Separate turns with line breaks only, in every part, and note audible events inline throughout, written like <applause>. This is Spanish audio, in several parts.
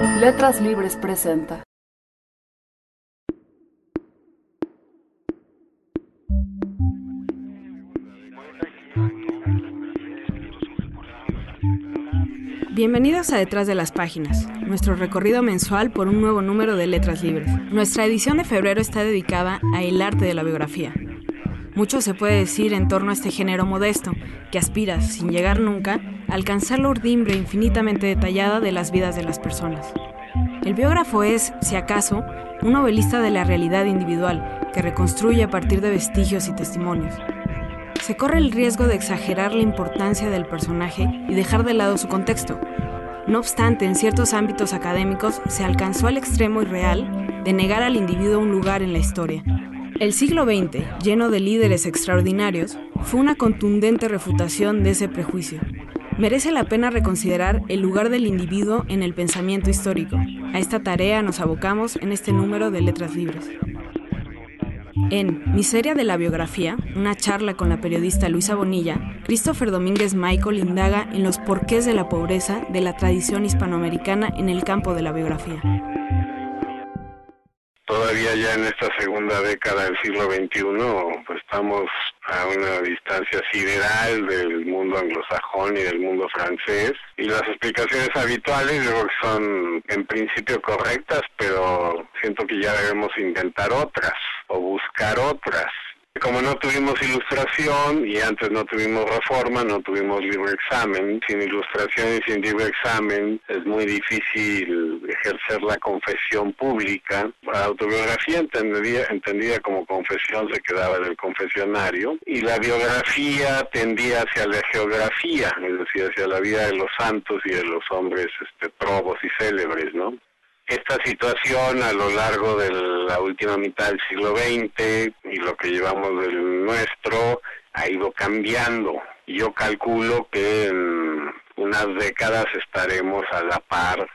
Letras Libres presenta.
Bienvenidos a Detrás de las Páginas, nuestro recorrido mensual por un nuevo número de Letras Libres. Nuestra edición de febrero está dedicada a el arte de la biografía. Mucho se puede decir en torno a este género modesto, que aspira, sin llegar nunca, a alcanzar la urdimbre infinitamente detallada de las vidas de las personas. El biógrafo es, si acaso, un novelista de la realidad individual, que reconstruye a partir de vestigios y testimonios. Se corre el riesgo de exagerar la importancia del personaje y dejar de lado su contexto. No obstante, en ciertos ámbitos académicos se alcanzó al extremo irreal de negar al individuo un lugar en la historia. El siglo XX, lleno de líderes extraordinarios, fue una contundente refutación de ese prejuicio. Merece la pena reconsiderar el lugar del individuo en el pensamiento histórico. A esta tarea nos abocamos en este número de Letras Libres. En Miseria de la Biografía, una charla con la periodista Luisa Bonilla, Christopher Domínguez Michael indaga en los porqués de la pobreza de la tradición hispanoamericana en el campo de la biografía.
Todavía ya en esta segunda década del siglo XXI, pues estamos a una distancia sideral del mundo anglosajón y del mundo francés. Y las explicaciones habituales son en principio correctas, pero siento que ya debemos intentar otras o buscar otras. Como no tuvimos ilustración y antes no tuvimos reforma, no tuvimos libre examen, sin ilustración y sin libre examen es muy difícil ejercer la confesión pública. La autobiografía entendida, entendida como confesión se quedaba en el confesionario y la biografía tendía hacia la geografía, es decir, hacia la vida de los santos y de los hombres este, probos y célebres, ¿no? esta situación a lo largo de la última mitad del siglo XX y lo que llevamos del nuestro ha ido cambiando. Yo calculo que en unas décadas estaremos a la par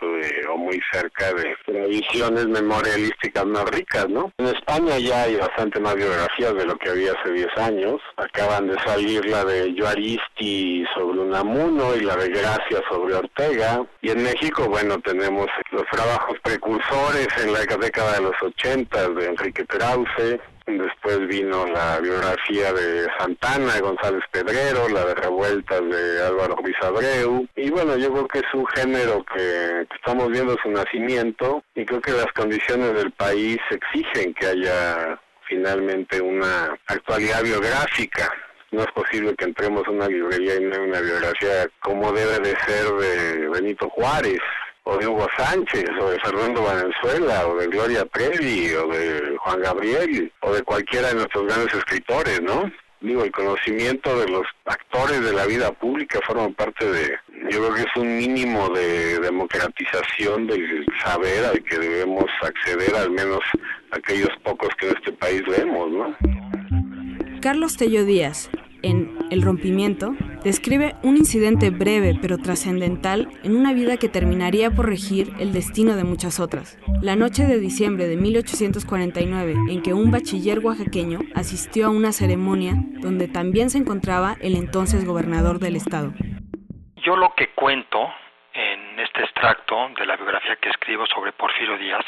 o muy cerca de tradiciones memorialísticas más ricas, ¿no? En España ya hay bastante más biografías de lo que había hace 10 años. Acaban de salir la de Yuaristi sobre Unamuno y la de Gracia sobre Ortega. Y en México, bueno, tenemos los trabajos precursores en la década de los 80 de Enrique Perauce, Después vino la biografía de Santana, de González Pedrero, la de Revueltas de Álvaro Ruiz Abreu. Y bueno, yo creo que es un género que estamos viendo su nacimiento y creo que las condiciones del país exigen que haya finalmente una actualidad biográfica. No es posible que entremos a una librería y no una biografía como debe de ser de Benito Juárez, o de Hugo Sánchez, o de Fernando Valenzuela, o de Gloria Trevi, o de Juan Gabriel, o de cualquiera de nuestros grandes escritores, ¿no? Digo, el conocimiento de los actores de la vida pública forma parte de, yo creo que es un mínimo de democratización del saber al que debemos acceder, al menos aquellos pocos que en este país leemos, ¿no?
Carlos Tello Díaz, en El rompimiento, describe un incidente breve pero trascendental en una vida que terminaría por regir el destino de muchas otras. La noche de diciembre de 1849, en que un bachiller oaxaqueño asistió a una ceremonia donde también se encontraba el entonces gobernador del estado.
Yo lo que cuento en este extracto de la biografía que escribo sobre Porfirio Díaz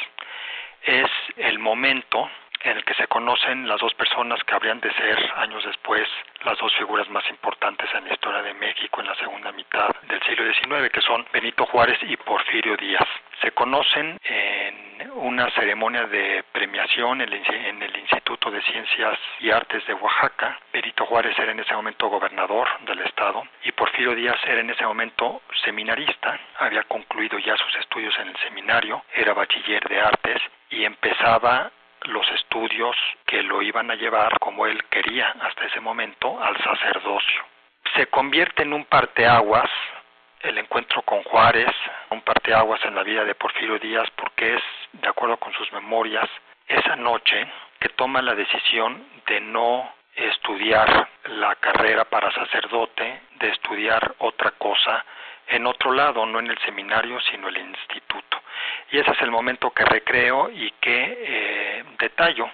es el momento en el que se conocen las dos personas que habrían de ser años después las dos figuras más importantes en la historia de México en la segunda mitad del siglo XIX, que son Benito Juárez y Porfirio Díaz. Se conocen en una ceremonia de premiación en el Instituto de Ciencias y Artes de Oaxaca. Benito Juárez era en ese momento gobernador del estado y Porfirio Díaz era en ese momento seminarista, había concluido ya sus estudios en el seminario, era bachiller de artes y empezaba estudios que lo iban a llevar como él quería hasta ese momento al sacerdocio. Se convierte en un parteaguas el encuentro con Juárez, un parteaguas en la vida de Porfirio Díaz porque es, de acuerdo con sus memorias, esa noche que toma la decisión de no estudiar la carrera para sacerdote, de estudiar otra cosa en otro lado, no en el seminario, sino en el instituto. Y ese es el momento que recreo y que eh, detallo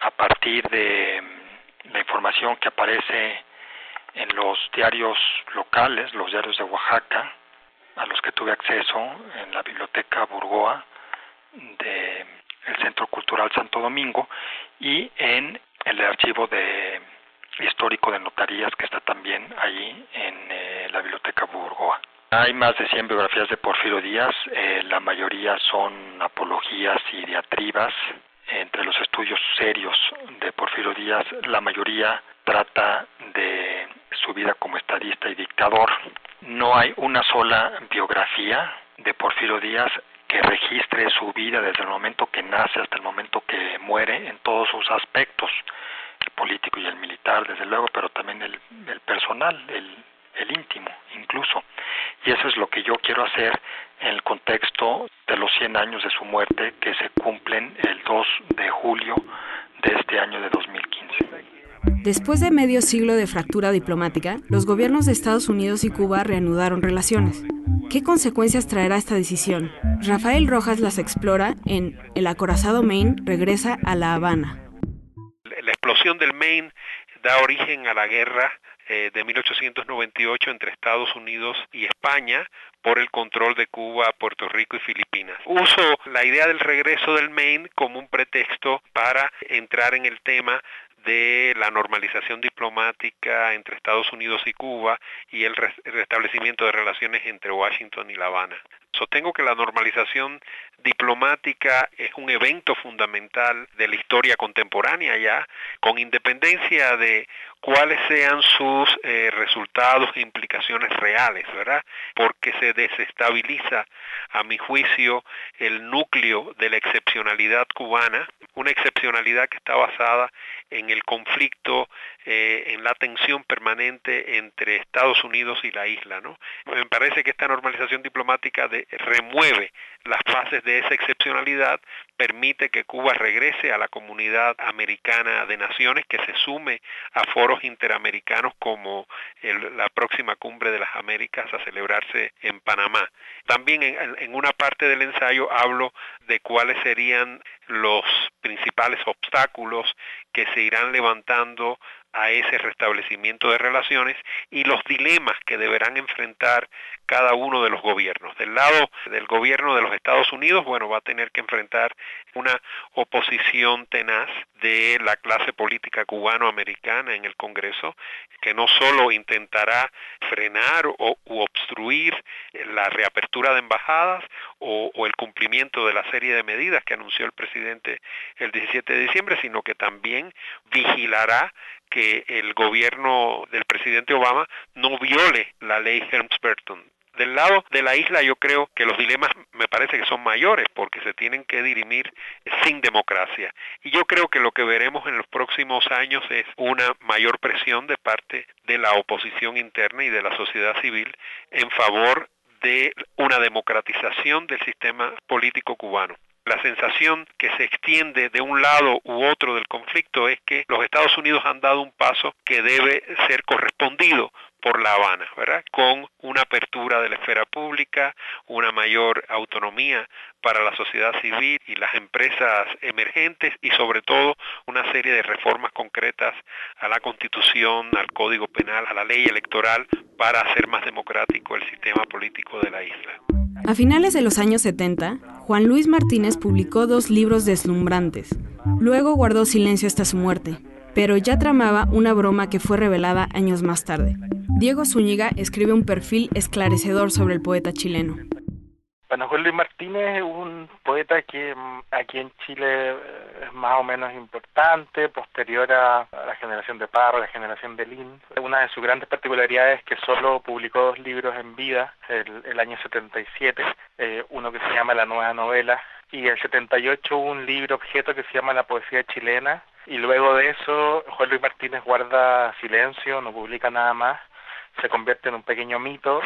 a partir de mm, la información que aparece en los diarios locales, los diarios de Oaxaca, a los que tuve acceso en la biblioteca Burgoa del Centro Cultural Santo Domingo y en el archivo de histórico de notarías que está también ahí en eh, la biblioteca Burgoa. Hay más de 100 biografías de Porfirio Díaz, eh, la mayoría son apologías y diatribas. Entre los estudios serios de Porfirio Díaz, la mayoría trata de su vida como estadista y dictador. No hay una sola biografía de Porfirio Díaz que registre su vida desde el momento que nace hasta el momento que muere en todos sus aspectos, el político y el militar, desde luego, pero también el, el personal, el, el íntimo incluso. Y eso es lo que yo quiero hacer en el contexto de los 100 años de su muerte que se cumplen el 2 de julio de este año de 2015.
Después de medio siglo de fractura diplomática, los gobiernos de Estados Unidos y Cuba reanudaron relaciones. ¿Qué consecuencias traerá esta decisión? Rafael Rojas las explora en El acorazado Maine regresa a La Habana.
La explosión del Maine da origen a la guerra eh, de 1898 entre Estados Unidos y España por el control de Cuba, Puerto Rico y Filipinas. Uso la idea del regreso del Maine como un pretexto para entrar en el tema de la normalización diplomática entre Estados Unidos y Cuba y el restablecimiento de relaciones entre Washington y La Habana. Sostengo que la normalización diplomática es un evento fundamental de la historia contemporánea ya, con independencia de cuáles sean sus eh, resultados e implicaciones reales, ¿verdad? Porque se desestabiliza, a mi juicio, el núcleo de la excepcionalidad cubana, una excepcionalidad que está basada en el conflicto, eh, en la tensión permanente entre Estados Unidos y la isla, ¿no? Me parece que esta normalización diplomática de, remueve las bases de esa excepcionalidad, permite que Cuba regrese a la comunidad americana de naciones, que se sume a foros interamericanos como la próxima cumbre de las Américas a celebrarse en Panamá. También en una parte del ensayo hablo de cuáles serían los principales obstáculos que se irán levantando a ese restablecimiento de relaciones y los dilemas que deberán enfrentar cada uno de los gobiernos. Del lado del gobierno de los Estados Unidos, bueno, va a tener que enfrentar una oposición tenaz de la clase política cubano-americana en el Congreso, que no solo intentará frenar o u obstruir la reapertura de embajadas o, o el cumplimiento de la serie de medidas que anunció el presidente el 17 de diciembre, sino que también vigilará que el gobierno del presidente Obama no viole la ley Helms-Burton. Del lado de la isla yo creo que los dilemas me parece que son mayores porque se tienen que dirimir sin democracia. Y yo creo que lo que veremos en los próximos años es una mayor presión de parte de la oposición interna y de la sociedad civil en favor de una democratización del sistema político cubano. La sensación que se extiende de un lado u otro del conflicto es que los Estados Unidos han dado un paso que debe ser correspondido por La Habana, ¿verdad? Con una apertura de la esfera pública, una mayor autonomía para la sociedad civil y las empresas emergentes y sobre todo una serie de reformas concretas a la Constitución, al Código Penal, a la ley electoral para hacer más democrático el sistema político de la isla.
A finales de los años 70, Juan Luis Martínez publicó dos libros deslumbrantes. Luego guardó silencio hasta su muerte, pero ya tramaba una broma que fue revelada años más tarde. Diego Zúñiga escribe un perfil esclarecedor sobre el poeta chileno.
Bueno, Juan Luis Martínez es un poeta que mm, aquí en Chile eh, es más o menos importante, posterior a la generación de Parra, la generación de Lin. Una de sus grandes particularidades es que solo publicó dos libros en vida, el, el año 77, eh, uno que se llama La Nueva Novela, y el 78 un libro objeto que se llama La Poesía Chilena, y luego de eso Juan Luis Martínez guarda silencio, no publica nada más, se convierte en un pequeño mito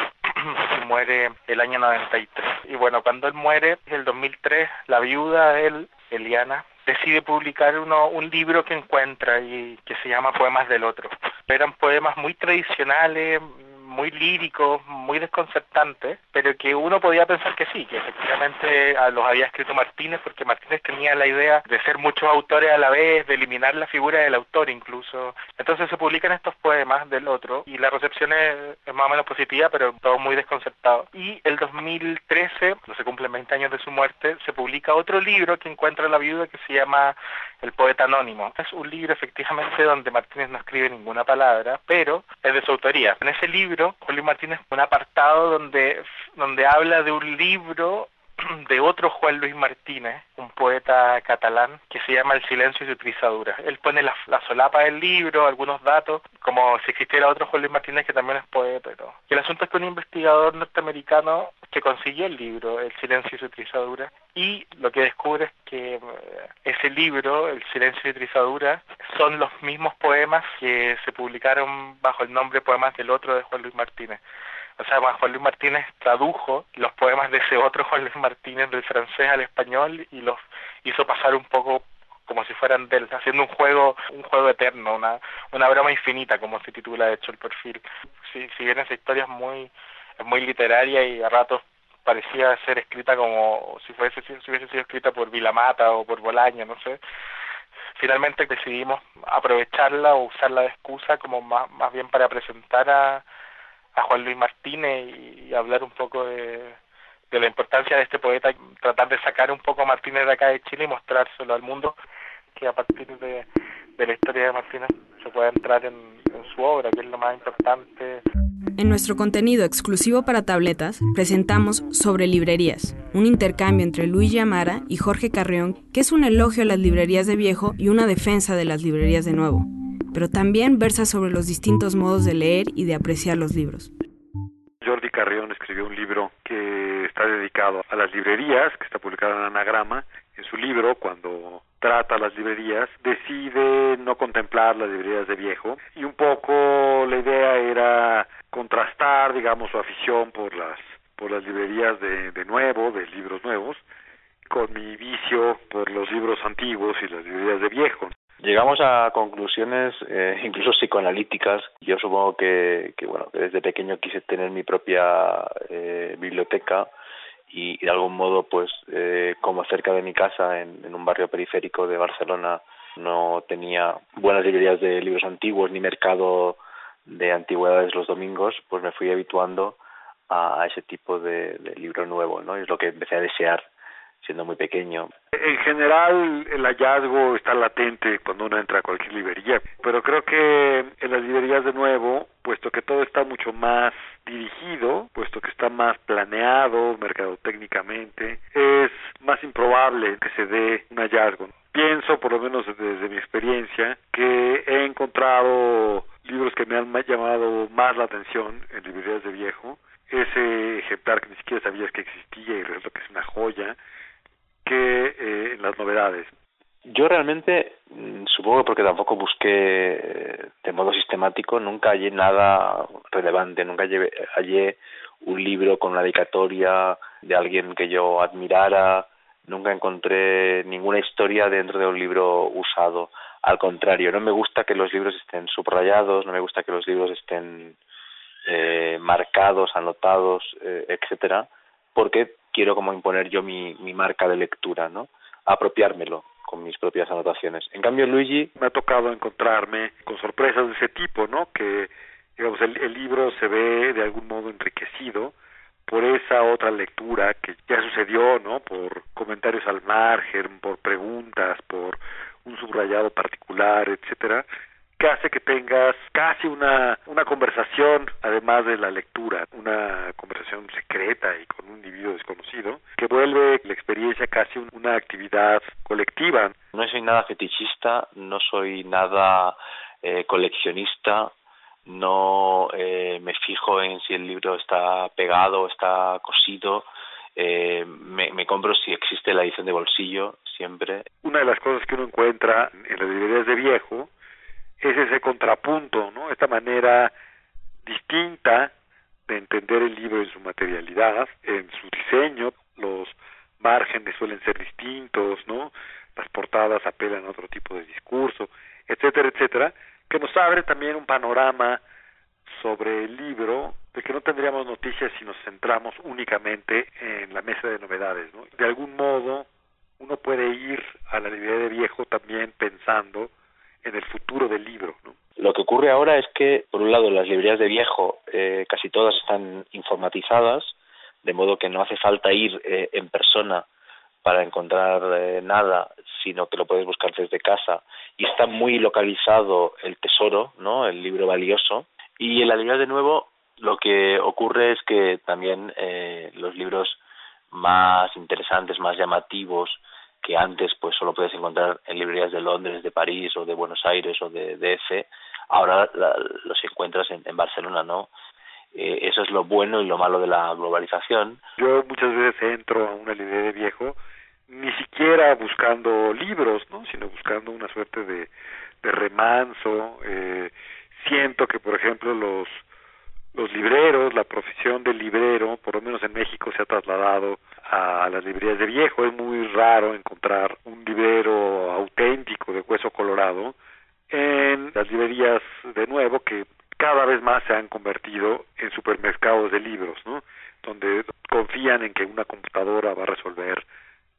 muere el año 93. Y bueno, cuando él muere, el 2003, la viuda de él, Eliana, decide publicar uno, un libro que encuentra y que se llama Poemas del Otro. Eran poemas muy tradicionales, muy líricos, muy desconcertantes, pero que uno podía pensar que sí, que efectivamente los había escrito Martínez, porque Martínez tenía la idea de ser muchos autores a la vez, de eliminar la figura del autor incluso. Entonces se publican estos poemas del otro y la recepción es, más o menos positiva, pero todo muy desconcertado. Y el 2013, no se cumplen 20 años de su muerte, se publica otro libro que encuentra la viuda que se llama El poeta anónimo. Es un libro efectivamente donde Martínez no escribe ninguna palabra, pero es de su autoría. En ese libro, Juan Luis Martínez un apartado donde, donde habla de un libro <clears throat> de otro Juan Luis Martínez, un poeta catalán, que se llama El silencio y su trizadura. Él pone la, solapa del libro, algunos datos, como si existiera otro Juan Luis Martínez que también es poeta y todo. Y el asunto es que un investigador norteamericano que consiguió el libro, El silencio y su trizadura, y lo que descubre es que eh, ese libro, El silencio y trizadura, son los mismos poemas que se publicaron bajo el nombre Poemas del Otro de Juan Luis Martínez. O sea, Juan Luis Martínez tradujo los poemas de ese otro Juan Luis Martínez del francés al español y los hizo pasar un poco como si fueran de él, haciendo un juego, un juego eterno, una, una broma infinita, como se titula de hecho el perfil. Si, si bien esa historia es muy, es muy literaria y a ratos parecía ser escrita como si fuese si hubiese sido escrita por Vilamata o por Bolaño, no sé. Finalmente decidimos aprovecharla o usarla de excusa como más, más bien para presentar a, a Juan Luis Martínez y, hablar un poco de, la importancia de este poeta, tratar de sacar un poco a Martínez de acá de Chile y mostrárselo al mundo, que a partir de, la historia de Martínez se pueda entrar en, su obra, que es lo más importante.
En nuestro contenido exclusivo para tabletas presentamos Sobre Librerías, un intercambio entre Luis Amara y Jorge Carrión, que es un elogio a las librerías de viejo y una defensa de las librerías de nuevo pero también versa sobre los distintos modos de leer y de apreciar los libros.
Jordi Carrión escribió un libro que está dedicado a las librerías, que está publicado en Anagrama. En su libro, cuando trata las librerías, decide no contemplar las librerías de viejo y un poco la idea era contrastar, digamos, su afición por las por las librerías de, de nuevo, de libros nuevos, con mi vicio por los libros antiguos y las librerías de viejo.
Llegamos a conclusiones eh, <laughs> incluso psicoanalíticas. Yo supongo que, que, bueno, desde pequeño quise tener mi propia eh, biblioteca y, de algún modo, pues, eh, como cerca de mi casa, en, un barrio periférico de Barcelona, no tenía buenas librerías de libros antiguos ni mercado de antigüedades los domingos, pues me fui habituando a, ese tipo de, de libro nuevo, ¿no? Es lo que empecé a desear siendo muy pequeño.
En general, el hallazgo está latente cuando uno entra a cualquier librería, pero creo que en las librerías de nuevo, puesto que todo está mucho más dirigido, puesto que está más planeado mercadotécnicamente, es más improbable que se dé un hallazgo. Pienso, por lo menos desde mi experiencia, que he encontrado libros que me han llamado más la atención en librerías de viejo, ese ejemplar que ni siquiera sabías que existía y resulta que es una joya, que eh, las novedades.
Yo realmente, mm, supongo porque tampoco busqué eh, de modo sistemático, nunca hallé nada relevante, nunca hallé, un libro con una dedicatoria de alguien que yo admirara, nunca encontré ninguna historia dentro de un libro usado. Al contrario, no me gusta que los libros estén subrayados, no me gusta que los libros estén eh, marcados, anotados, eh, etcétera, porque quiero como imponer yo mi, mi marca de lectura, ¿no? Apropiármelo con mis propias anotaciones. En cambio, Luigi...
Me ha tocado encontrarme con sorpresas de ese tipo, ¿no? Que, digamos, el, el libro se ve de algún modo enriquecido por esa otra lectura que ya sucedió, ¿no? Por comentarios al margen, por preguntas, por un subrayado particular, etcétera, que hace que tengas casi una, una conversación, además de la lectura, una conversación secreta y con un individuo desconocido, que vuelve la experiencia casi una actividad colectiva.
No soy nada fetichista, no soy nada eh, coleccionista, no eh, me fijo en si el libro está pegado o está cosido, eh, me, me, compro si existe la edición de bolsillo siempre.
Una de las cosas que uno encuentra en las librerías de viejo es ese contrapunto, ¿no? Esta manera distinta de entender el libro en su materialidad, en su diseño, los márgenes suelen ser distintos, ¿no? Las portadas apelan a otro tipo de discurso, etcétera, etcétera, que nos abre también un panorama sobre el libro de que no tendríamos noticias si nos centramos únicamente en la mesa de novedades. ¿no? De algún modo, uno puede ir a la librería de viejo también pensando en el futuro del libro.
Lo que ocurre ahora es que, por un lado, las librerías de viejo eh, casi todas están informatizadas, de modo que no hace falta ir eh, en persona para encontrar eh, nada, sino que lo puedes buscar desde casa. Y está muy localizado el tesoro, ¿no? El libro valioso. Y en la librería de nuevo lo que ocurre es que también eh, los libros más interesantes, más llamativos, que antes pues solo puedes encontrar en librerías de Londres, de París o de Buenos Aires o de DF, ahora los encuentras en, Barcelona, ¿no? Eh, eso es lo bueno y lo malo de la globalización.
Yo muchas veces entro a una librería de viejo ni siquiera buscando libros, ¿no? sino buscando una suerte de, de remanso. Eh, siento que, por ejemplo, los, los libreros, la profesión del librero, por lo menos en México, se ha trasladado a las librerías de viejo. Es muy raro encontrar un librero auténtico de hueso colorado en las librerías de nuevo que cada vez más se han convertido en supermercados de libros, ¿no? Donde confían en que una computadora va a resolver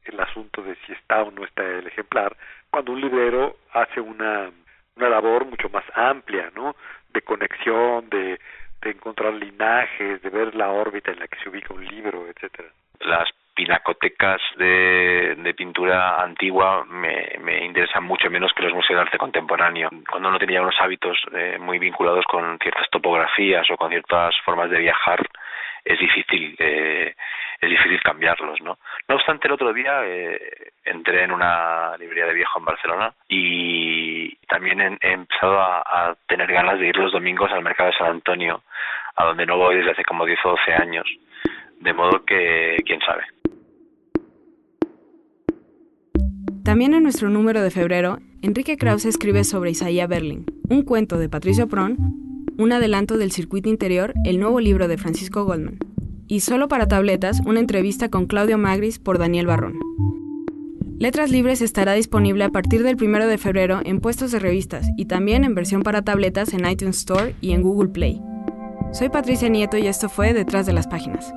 el asunto de si está o no está el ejemplar, cuando un librero hace una, una labor mucho más amplia, ¿no? De conexión, de, de encontrar linajes, de ver la órbita en la que se ubica un libro, etcétera.
Las pinacotecas de, pintura antigua me, me interesan mucho menos que los museos de arte contemporáneo. Cuando uno tenía unos hábitos eh, muy vinculados con ciertas topografías o con ciertas formas de viajar, es difícil eh, es difícil cambiarlos no no obstante el otro día eh, entré en una librería de viejo en Barcelona y también he, he empezado a, tener ganas de ir los domingos al mercado de San Antonio a donde no voy desde hace como 10 o 12 años de modo que quién sabe.
También en nuestro número de febrero, Enrique Krause escribe sobre Isaiah Berlin, un cuento de Patricio Pron un adelanto del circuito interior, el nuevo libro de Francisco Goldman. Y solo para tabletas, una entrevista con Claudio Magris por Daniel Barrón. Letras Libres estará disponible a partir del 1 de febrero en puestos de revistas y también en versión para tabletas en iTunes Store y en Google Play. Soy Patricia Nieto y esto fue Detrás de las Páginas.